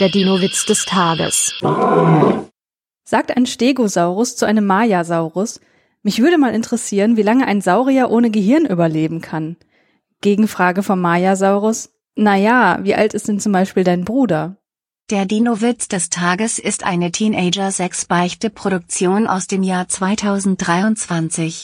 Der Dino-Witz des Tages. Sagt ein Stegosaurus zu einem Mayasaurus, mich würde mal interessieren, wie lange ein Saurier ohne Gehirn überleben kann. Gegenfrage vom Mayasaurus, na ja, wie alt ist denn zum Beispiel dein Bruder? Der Dino-Witz des Tages ist eine Teenager-6-Beichte-Produktion aus dem Jahr 2023.